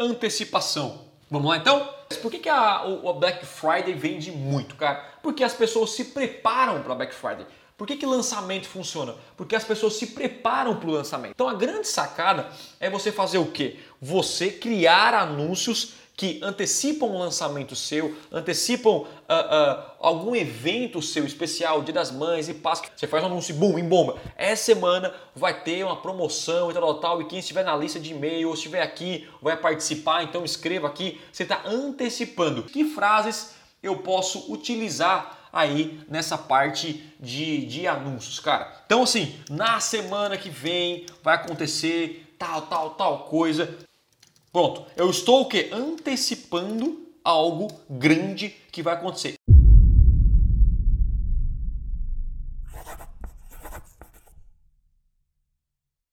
antecipação. Vamos lá então? Por que, que a, o, Black Friday vende muito, cara? Porque as pessoas se preparam para Black Friday. Por que, que lançamento funciona? Porque as pessoas se preparam para o lançamento. Então a grande sacada é você fazer o quê? Você criar anúncios que antecipam um lançamento seu, antecipam uh, uh, algum evento seu especial, Dia das Mães e Páscoa. Você faz um anúncio, boom, em bomba. Essa semana vai ter uma promoção e tal, tal, e quem estiver na lista de e-mail ou estiver aqui vai participar, então escreva aqui. Você está antecipando. Que frases eu posso utilizar aí nessa parte de, de anúncios, cara? Então, assim, na semana que vem vai acontecer tal, tal, tal coisa. Pronto, eu estou o quê? Antecipando algo grande que vai acontecer.